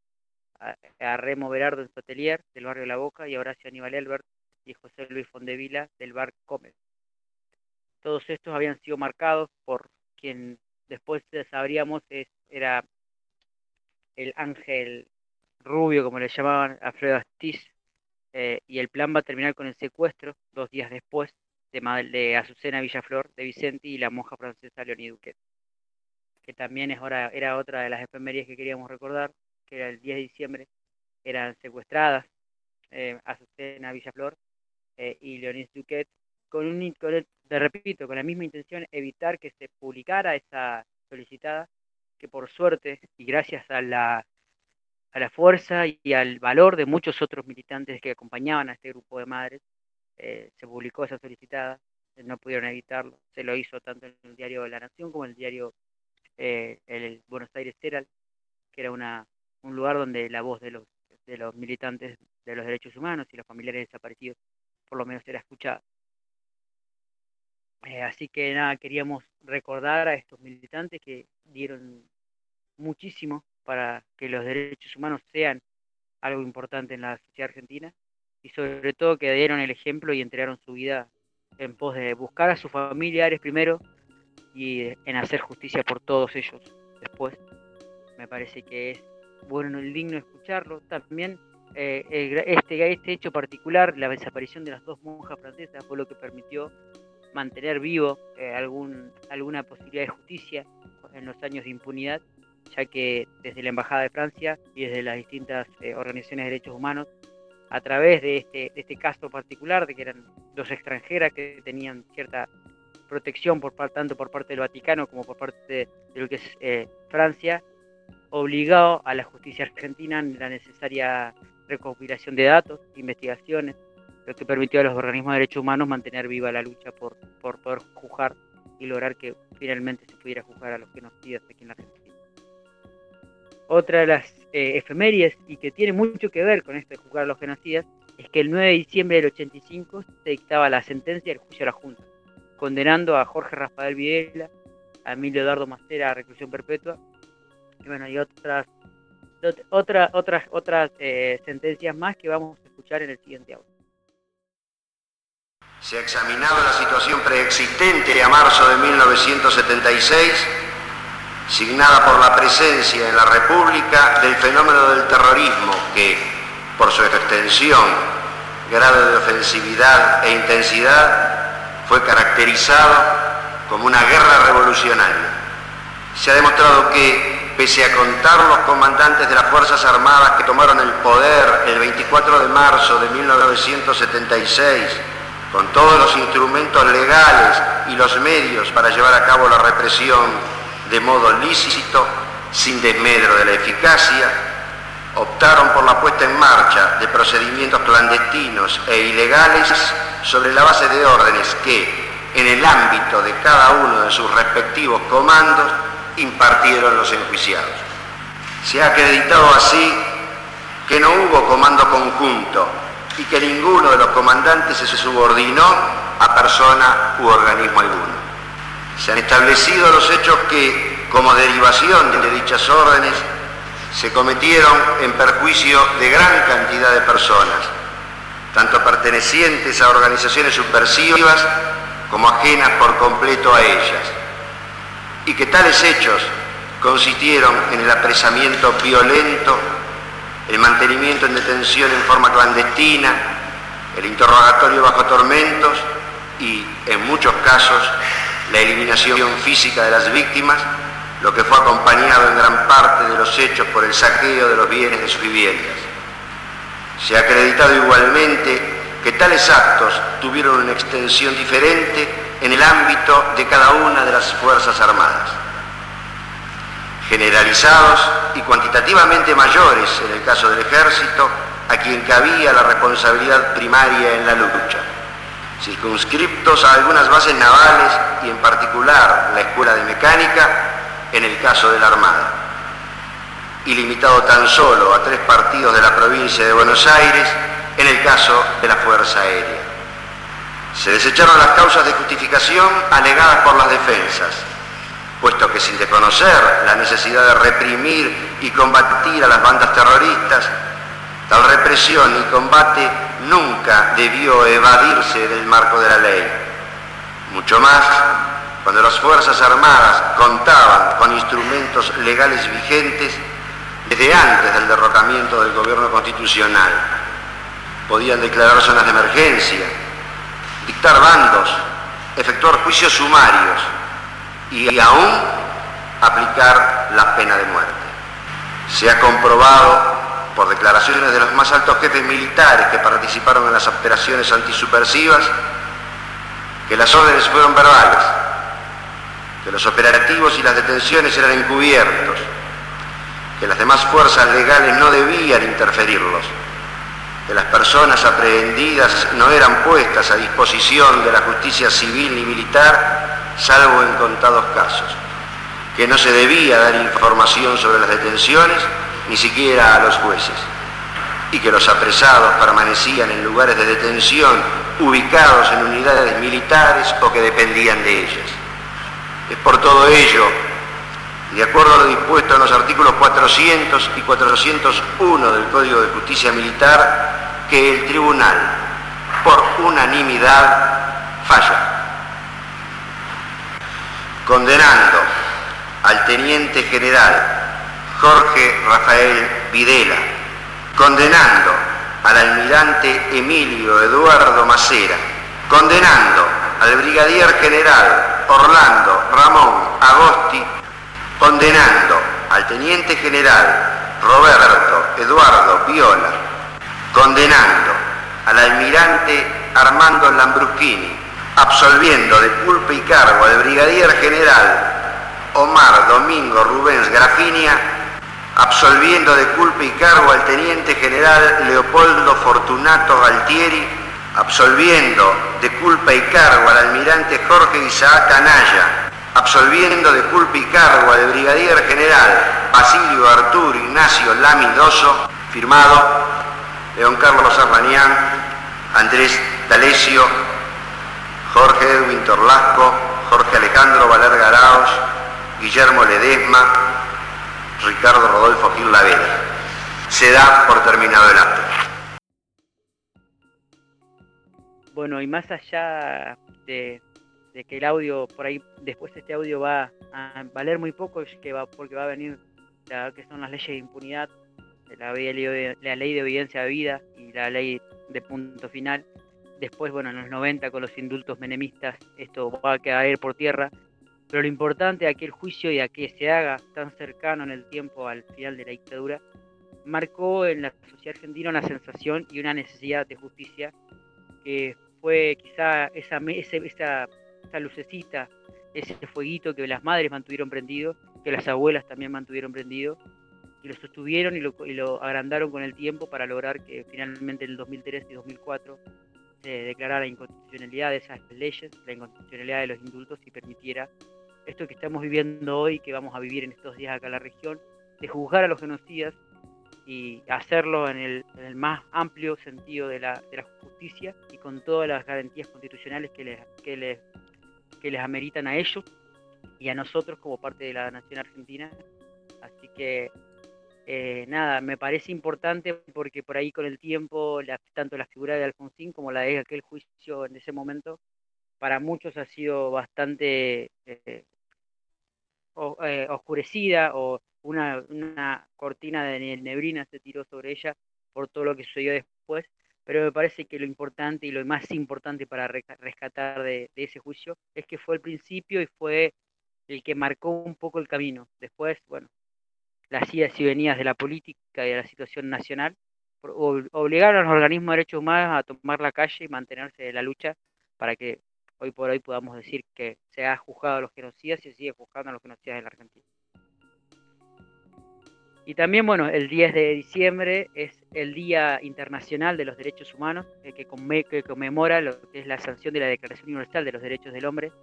C: a, a Remo Berardo en su atelier del barrio La Boca y a Horacio Aníbal Elbert y José Luis Fondevila del bar Comet. Todos estos habían sido marcados por quien después sabríamos es, era el ángel rubio, como le llamaban, Alfredo Astiz, eh, y el plan va a terminar con el secuestro dos días después de, de Azucena Villaflor, de Vicente y la monja francesa Leonie Duquet, que también es hora, era otra de las efemérides que queríamos recordar, que era el 10 de diciembre, eran secuestradas eh, Azucena Villaflor eh, y Leonie Duquet, con un, con el- te repito, con la misma intención, evitar que se publicara esa solicitada, que por suerte y gracias a la a la fuerza y al valor de muchos otros militantes que acompañaban a este grupo de madres. eh, se publicó esa solicitada, no pudieron evitarlo. Se lo hizo tanto en el diario La Nación como en el diario eh, el Buenos Aires Herald, que era una, un lugar donde la voz de los de los militantes de los derechos humanos y los familiares desaparecidos, por lo menos era escuchada. Eh, así que nada, queríamos recordar a estos militantes que dieron muchísimo para que los derechos humanos sean algo importante en la sociedad argentina y sobre todo que dieron el ejemplo y entregaron su vida en pos de buscar a sus familiares primero y en hacer justicia por todos ellos después. Me parece que es bueno y digno escucharlo. También eh, este, este hecho particular, la desaparición de las dos monjas francesas, fue lo que permitió mantener vivo eh, alguna posibilidad de justicia en los años de impunidad, ya que desde la Embajada de Francia y desde las distintas eh, organizaciones de derechos humanos, a través de este, de este caso particular, de que eran dos extranjeras que tenían cierta protección por tanto por parte del Vaticano como por parte de lo que es eh, Francia, obligado a la justicia argentina en la necesaria recopilación de datos, investigaciones, lo que permitió a los organismos de derechos humanos mantener viva la lucha por, por poder juzgar y lograr que finalmente se pudiera juzgar a los genocidas aquí en la Argentina. Otra de las eh, efemérides y que tiene mucho que ver con esto de juzgar a los genocidas es que el 9 de diciembre del 85 se dictaba la sentencia del juicio a la Junta, condenando a Jorge Rafael Videla, a Emilio Dardo Macera a reclusión perpetua y bueno y otras otras otras otras eh, sentencias más que vamos a escuchar en el siguiente audio.
H: Se ha examinado la situación preexistente a marzo de 1976, signada por la presencia en la República del fenómeno del terrorismo que, por su extensión, grado de ofensividad e intensidad, fue caracterizado como una guerra revolucionaria. Se ha demostrado que, pese a contar los comandantes de las Fuerzas Armadas que tomaron el poder el 24 de marzo de 1976, con todos los instrumentos legales y los medios para llevar a cabo la represión de modo lícito, sin desmedro de la eficacia, optaron por la puesta en marcha de procedimientos clandestinos e ilegales sobre la base de órdenes que, en el ámbito de cada uno de sus respectivos comandos, impartieron los enjuiciados. Se ha acreditado así que no hubo comando conjunto y que ninguno de los comandantes se subordinó a persona u organismo alguno. Se han establecido los hechos que, como derivación de dichas órdenes, se cometieron en perjuicio de gran cantidad de personas, tanto pertenecientes a organizaciones subversivas como ajenas por completo a ellas, y que tales hechos consistieron en el apresamiento violento el mantenimiento en detención en forma clandestina, el interrogatorio bajo tormentos y, en muchos casos, la eliminación física de las víctimas, lo que fue acompañado en gran parte de los hechos por el saqueo de los bienes de sus viviendas. Se ha acreditado igualmente que tales actos tuvieron una extensión diferente en el ámbito de cada una de las Fuerzas Armadas generalizados y cuantitativamente mayores en el caso del ejército, a quien cabía la responsabilidad primaria en la lucha, circunscriptos a algunas bases navales y en particular la Escuela de Mecánica en el caso de la Armada, y limitado tan solo a tres partidos de la provincia de Buenos Aires en el caso de la Fuerza Aérea. Se desecharon las causas de justificación alegadas por las defensas, puesto que sin desconocer la necesidad de reprimir y combatir a las bandas terroristas, tal represión y combate nunca debió evadirse del marco de la ley. Mucho más cuando las Fuerzas Armadas contaban con instrumentos legales vigentes desde antes del derrocamiento del gobierno constitucional. Podían declarar zonas de emergencia, dictar bandos, efectuar juicios sumarios, y aún aplicar la pena de muerte. Se ha comprobado por declaraciones de los más altos jefes militares que participaron en las operaciones antisubversivas que las órdenes fueron verbales, que los operativos y las detenciones eran encubiertos, que las demás fuerzas legales no debían interferirlos, que las personas aprehendidas no eran puestas a disposición de la justicia civil ni militar salvo en contados casos, que no se debía dar información sobre las detenciones, ni siquiera a los jueces, y que los apresados permanecían en lugares de detención ubicados en unidades militares o que dependían de ellas. Es por todo ello, de acuerdo a lo dispuesto en los artículos 400 y 401 del Código de Justicia Militar, que el Tribunal, por unanimidad, falla condenando al teniente general Jorge Rafael Videla, condenando al almirante Emilio Eduardo Macera, condenando al brigadier general Orlando Ramón Agosti, condenando al teniente general Roberto Eduardo Viola, condenando al almirante Armando Lambruschini, absolviendo de culpa y cargo al brigadier general Omar Domingo Rubens Grafinia, absolviendo de culpa y cargo al teniente general Leopoldo Fortunato Galtieri, absolviendo de culpa y cargo al almirante Jorge Isaac Anaya, absolviendo de culpa y cargo al brigadier general Basilio Arturo Ignacio Lamidoso, firmado León Carlos Arrañán, Andrés D'Alessio, Jorge Edwin Torlasco, Jorge Alejandro Valer Garaos, Guillermo Ledesma, Ricardo Rodolfo Gil Lavera. Se da por terminado el acto.
C: Bueno, y más allá de, de que el audio, por ahí, después este audio va a valer muy poco, que va, porque va a venir la, que son las leyes de impunidad, la la ley de evidencia de vida y la ley de punto final. Después, bueno, en los 90 con los indultos menemistas, esto va a caer por tierra. Pero lo importante de aquel juicio y a que se haga tan cercano en el tiempo al final de la dictadura, marcó en la sociedad argentina una sensación y una necesidad de justicia que fue quizá esa, esa, esa, esa lucecita, ese fueguito que las madres mantuvieron prendido, que las abuelas también mantuvieron prendido, y lo sostuvieron y lo, y lo agrandaron con el tiempo para lograr que finalmente en el 2003 y 2004 se declarara la inconstitucionalidad de esas leyes, la inconstitucionalidad de los indultos y permitiera esto que estamos viviendo hoy, que vamos a vivir en estos días acá en la región, de juzgar a los genocidas y hacerlo en el, en el más amplio sentido de la, de la, justicia y con todas las garantías constitucionales que les, que, les, que les ameritan a ellos y a nosotros como parte de la nación argentina. Así que eh, nada, me parece importante porque por ahí con el tiempo, la, tanto la figura de Alfonsín como la de aquel juicio en ese momento, para muchos ha sido bastante eh, o, eh, oscurecida o una, una, cortina de neblina se tiró sobre ella por todo lo que sucedió después, pero me parece que lo importante y lo más importante para rescatar de, de ese juicio es que fue el principio y fue el que marcó un poco el camino. Después, bueno, las idas y venidas de la política y de la situación nacional obligaron a los organismos de derechos humanos a tomar la calle y mantenerse en la lucha para que hoy por hoy podamos decir que se ha juzgado a los genocidas y se sigue juzgando a los genocidas en la Argentina. Y también, bueno, el 10 de diciembre es el Día Internacional de los Derechos Humanos, eh, que, que conmemora lo que es la sanción de la Declaración Universal de los Derechos del Hombre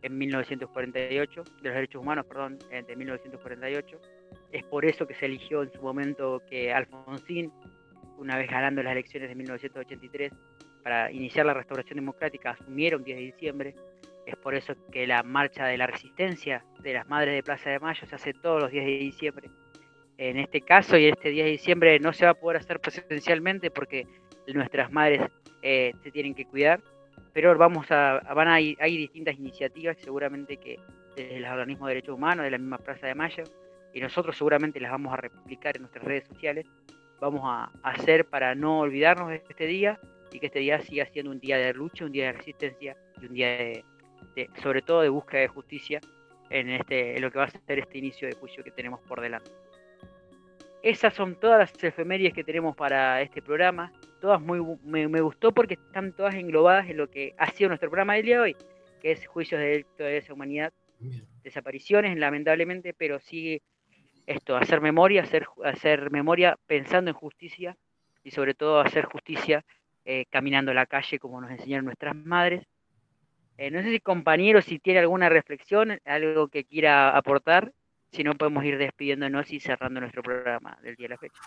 C: en 1948, de los derechos humanos, perdón, de 1948. Es por eso que se eligió en su momento que Alfonsín, una vez ganando las elecciones de 1983, para iniciar la restauración democrática, asumiera un 10 de diciembre. Es por eso que la marcha de la resistencia de las Madres de Plaza de Mayo se hace todos los 10 de diciembre. En este caso y este 10 de diciembre no se va a poder hacer presencialmente porque nuestras madres eh, se tienen que cuidar, pero vamos a, van a ir, hay distintas iniciativas seguramente que desde los organismos de derechos humanos, de la misma Plaza de Mayo, y nosotros seguramente las vamos a replicar en nuestras redes sociales, vamos a hacer para no olvidarnos de este día y que este día siga siendo un día de lucha, un día de resistencia y un día de, de sobre todo de búsqueda de justicia en, este, en lo que va a ser este inicio de juicio que tenemos por delante. Esas son todas las efemérides que tenemos para este programa. Todas muy, me, me, gustó porque están todas englobadas en lo que ha sido nuestro programa del día de hoy, que es juicios de delito de esa humanidad, desapariciones, lamentablemente, pero sigue esto, hacer memoria, hacer, hacer memoria pensando en justicia y sobre todo hacer justicia eh, caminando la calle como nos enseñaron nuestras madres. Eh, no sé si compañero, si tiene alguna reflexión, algo que quiera aportar si no podemos ir despidiéndonos y cerrando nuestro programa del día de la fecha.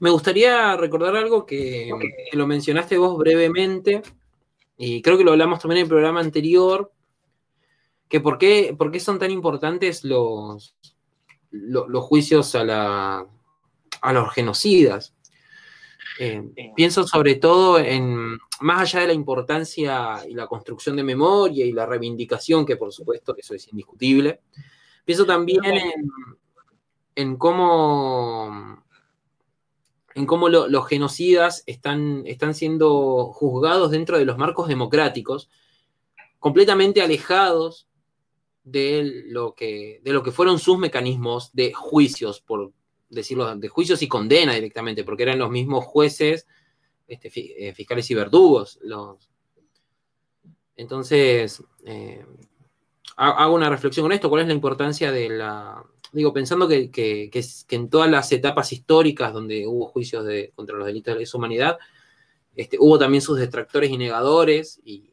B: Me gustaría recordar algo que, que lo mencionaste vos brevemente, y creo que lo hablamos también en el programa anterior, que por qué, por qué son tan importantes los, lo- los, juicios a, la, a los genocidas. Eh, pienso sobre todo en, más allá de la importancia y la construcción de memoria y la reivindicación, que por supuesto eso es indiscutible, pienso también en, en cómo, en cómo lo- los genocidas están, están siendo juzgados dentro de los marcos democráticos, completamente alejados de lo que, de lo que fueron sus mecanismos de juicios, por decirlo, de juicios y condena directamente, porque eran los mismos jueces, este, eh, fiscales y verdugos. Los... Entonces, eh, ha- hago una reflexión con esto, ¿cuál es la importancia de la... Digo, pensando que, que- que que en todas las etapas históricas donde hubo juicios de, contra los delitos de lesa humanidad, este, hubo también sus detractores y negadores, y,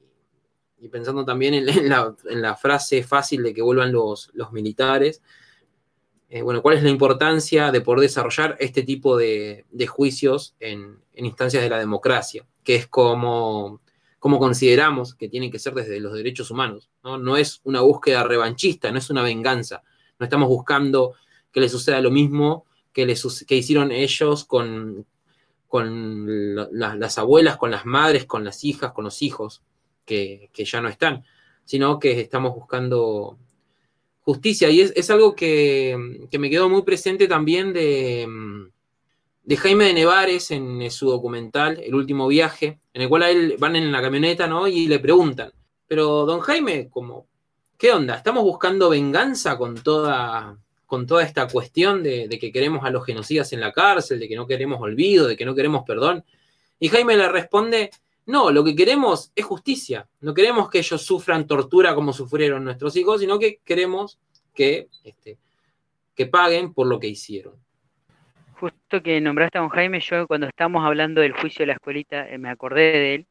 B: y pensando también en, en la, en la frase fácil de que vuelvan los, los militares, eh, bueno, ¿cuál es la importancia de poder desarrollar este tipo de, juicios en, instancias de la democracia? Que es como, consideramos que tienen que ser desde los derechos humanos. ¿no? Es una búsqueda revanchista, no es una venganza. No estamos buscando que les suceda lo mismo que, les, que hicieron ellos con, con la- la- las abuelas, con las madres, con las hijas, con los hijos que ya no están, sino que estamos buscando justicia. Y es, es algo que, que me quedó muy presente también de, Jaime de Nevares en su documental, El último viaje, en el cual a él van en la camioneta ¿no? y le preguntan, pero don Jaime, como, ¿qué onda? ¿Estamos buscando venganza con toda, con toda esta cuestión de que queremos a los genocidas en la cárcel, de que no queremos olvido, de que no queremos perdón? Y Jaime le responde, no, lo que queremos es justicia. No queremos que ellos sufran tortura como sufrieron nuestros hijos, sino que queremos que, este, que paguen por lo que hicieron.
C: Justo que nombraste a don Jaime, yo cuando estábamos hablando del juicio de la escuelita, eh, me acordé de él,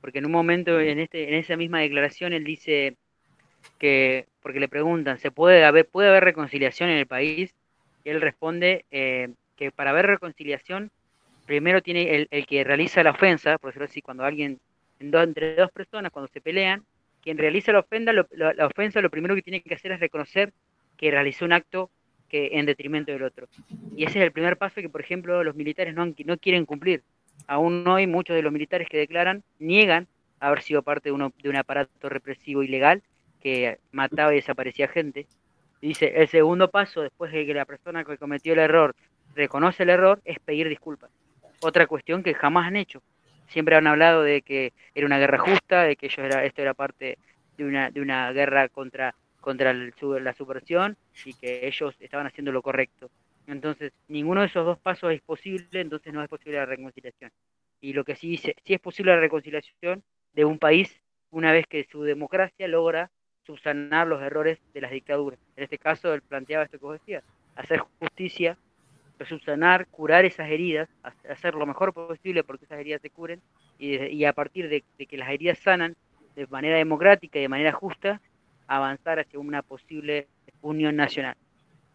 C: porque en un momento en, este, en esa misma declaración él dice que, porque le preguntan, ¿se puede haber, puede haber reconciliación en el país? Y él responde eh, que para haber reconciliación, primero tiene el, el que realiza la ofensa, por decirlo así, cuando alguien, entre dos personas, cuando se pelean, quien realiza la lo- la ofensa, lo primero que tiene que hacer es reconocer que realizó un acto que en detrimento del otro. Y ese es el primer paso que, por ejemplo, los militares no quieren cumplir. Aún hoy muchos de los militares que declaran niegan haber sido parte de, uno, de un aparato represivo ilegal que mataba y desaparecía gente. Dice, el segundo paso, después de que la persona que cometió el error reconoce el error, es pedir disculpas. Otra cuestión que jamás han hecho. Siempre han hablado de que era una guerra justa, de que ellos era, esto era parte de una, de una guerra contra, contra el la subversión y que ellos estaban haciendo lo correcto. Entonces, ninguno de esos dos pasos es posible, entonces no es posible la reconciliación. Y lo que sí dice, sí es posible la reconciliación de un país una vez que su democracia logra subsanar los errores de las dictaduras. En este caso, él planteaba esto que vos decías, hacer justicia, subsanar, curar esas heridas, ha- hacer lo mejor posible porque esas heridas se curen y, a partir de, que las heridas sanan de manera democrática y de manera justa, avanzar hacia una posible unión nacional.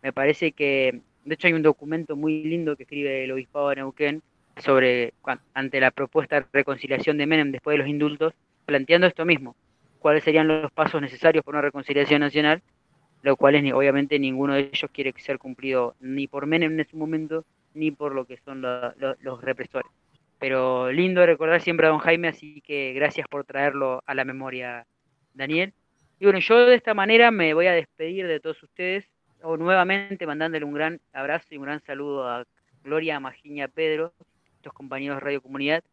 C: Me parece que, de hecho hay un documento muy lindo que escribe el obispado de Neuquén sobre, ante la propuesta de reconciliación de Menem después de los indultos, planteando esto mismo, cuáles serían los pasos necesarios para una reconciliación nacional, lo cual es, obviamente ninguno de ellos quiere ser cumplido ni por Menem en ese momento, ni por lo que son los represores. Pero lindo recordar siempre a don Jaime, así que gracias por traerlo a la memoria, Daniel. Y bueno, yo de esta manera me voy a despedir de todos ustedes, o nuevamente mandándole un gran abrazo y un gran saludo a Gloria, Magiña, Pedro, estos compañeros de Radio Comunidad,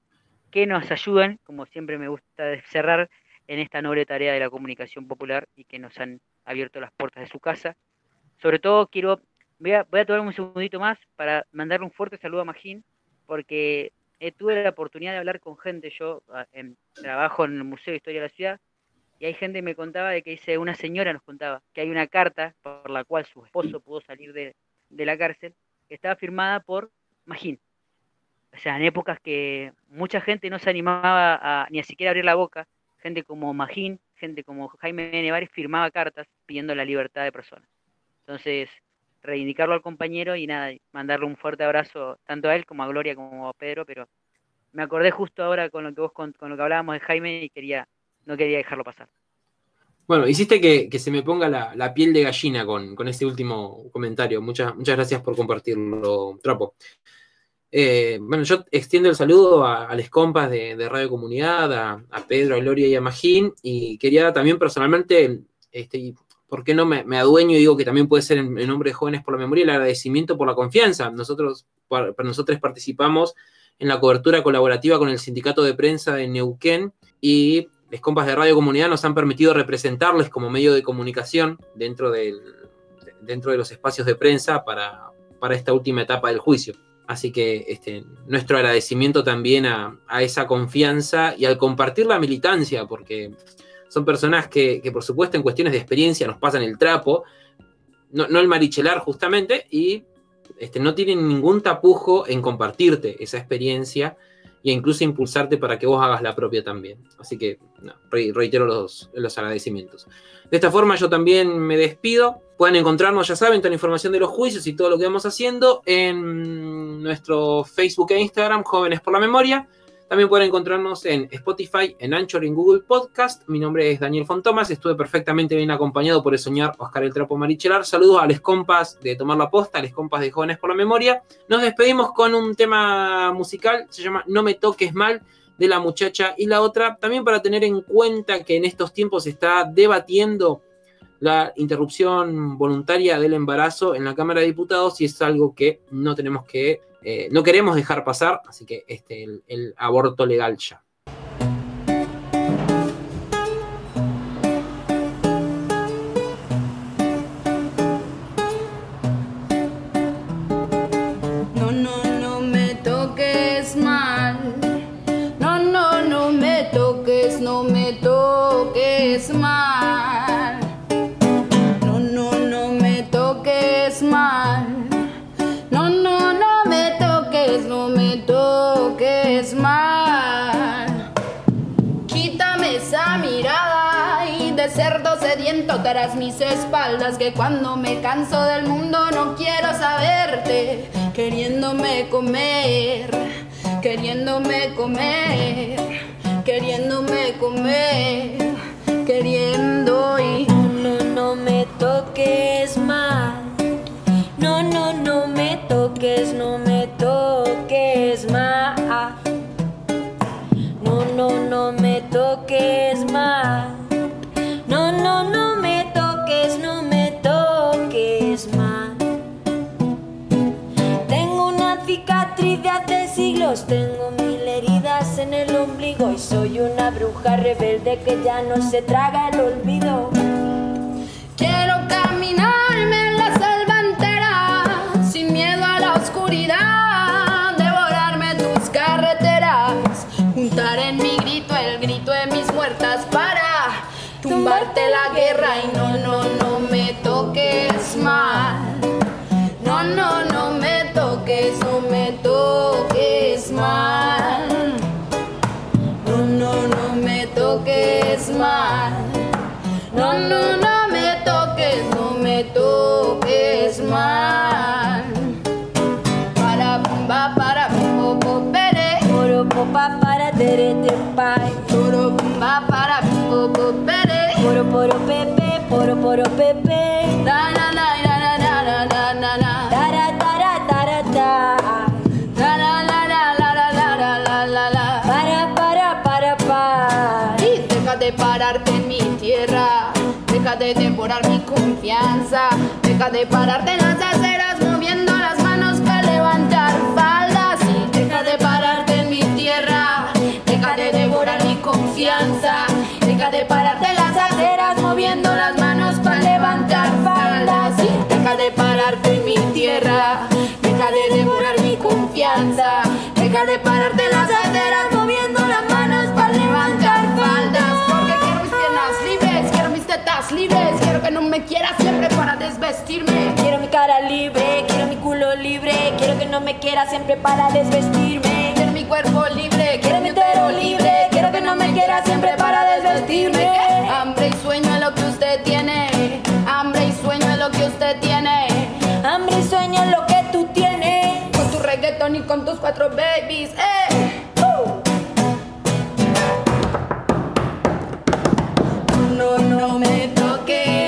C: que nos ayudan, como siempre me gusta cerrar, en esta noble tarea de la comunicación popular y que nos han abierto las puertas de su casa. Sobre todo quiero, voy a, voy a tomarme un segundito más para mandarle un fuerte saludo a Magín, porque eh, tuve la oportunidad de hablar con gente, yo ah, trabajo en el Museo de Historia de la Ciudad, y hay gente que me contaba de que dice, una señora nos contaba que hay una carta por la cual su esposo pudo salir de, de la cárcel, que estaba firmada por Magín. O sea, en épocas que mucha gente no se animaba a, ni a siquiera abrir la boca, gente como Magín, gente como Jaime Nevares firmaba cartas pidiendo la libertad de personas. Entonces, reivindicarlo al compañero y nada, mandarle un fuerte abrazo tanto a él como a Gloria como a Pedro, pero me acordé justo ahora con lo que vos con, lo que hablábamos de Jaime y quería, no quería dejarlo pasar.
B: Bueno, hiciste que, que se me ponga la, la piel de gallina con, con este último comentario. Muchas, muchas gracias por compartirlo, Trapo. Eh, bueno, yo extiendo el saludo a, a los compas de, Radio Comunidad, a, Pedro, a Gloria y a Magín, y quería también personalmente, este, ¿por qué no me, adueño y digo que también puede ser en, nombre de Jóvenes por la Memoria el agradecimiento por la confianza? Nosotros, para, nosotros participamos en la cobertura colaborativa con el sindicato de prensa de Neuquén y los compas de Radio Comunidad nos han permitido representarles como medio de comunicación dentro, del, dentro de los espacios de prensa para esta última etapa del juicio. Así que este, nuestro agradecimiento también a, esa confianza y al compartir la militancia, porque son personas que, por supuesto, en cuestiones de experiencia nos pasan el trapo, no, el marichelar justamente, y este, no tienen ningún tapujo en compartirte esa experiencia e incluso impulsarte para que vos hagas la propia también. Así que reitero los, los, agradecimientos. De esta forma yo también me despido. Pueden encontrarnos, ya saben, toda la información de los juicios y todo lo que vamos haciendo en nuestro Facebook e Instagram, Jóvenes por la Memoria. También pueden encontrarnos en Spotify, en Anchor en Google Podcast. Mi nombre es Daniel Fontomas. Estuve perfectamente bien acompañado por el señor Oscar El Trapo Marichelar. Saludos a los compas de Tomar la Posta, a los compas de Jóvenes por la Memoria. Nos despedimos con un tema musical. Se llama No me toques mal de la muchacha y la otra. También para tener en cuenta que en estos tiempos se está debatiendo la interrupción voluntaria del embarazo en la Cámara de Diputados y es algo que no tenemos que eh, no queremos dejar pasar, así que este, el, el aborto legal ya.
A: Tras mis espaldas que cuando me canso del mundo no quiero saberte, queriéndome comer, queriéndome comer, queriéndome comer, queriendo y
I: no, no me toques mal. No, no, no me toques, no me toques más. Tengo mil heridas en el ombligo y soy una bruja rebelde que ya no se traga el olvido.
A: Quiero caminarme en la selva entera, sin miedo a la oscuridad, devorarme tus carreteras, juntar en mi grito el grito de mis muertas para tumbarte la guerra y no, no, no me toques mal. No, no, de devorar mi confianza. Deja de pararte en las aceras moviendo las manos para levantar faldas. Y deja de pararte en mi tierra. Deja de devorar mi confianza. Deja de pararte en las aceras moviendo las manos para levantar faldas. Y deja de pararte en mi tierra. Deja de devorar mi confianza. Deja de pararte en las aceras me quieras siempre para desvestirme.
I: Quiero mi cara libre, quiero mi culo libre. Quiero que no me quiera siempre para desvestirme.
A: Quiero mi cuerpo libre,
I: Quiero mi utero libre. Quiero que no me quiera siempre para desvestirme.
A: Hambre y sueño es lo que usted tiene. Hambre y sueño es lo que usted tiene.
I: Hambre
A: pero ni con tus cuatro babies. ¡Eh! ¡Uh! No, no me toques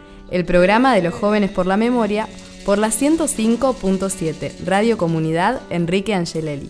J: El programa de los jóvenes por la memoria por la 105.7 Radio Comunidad Enrique Angelelli.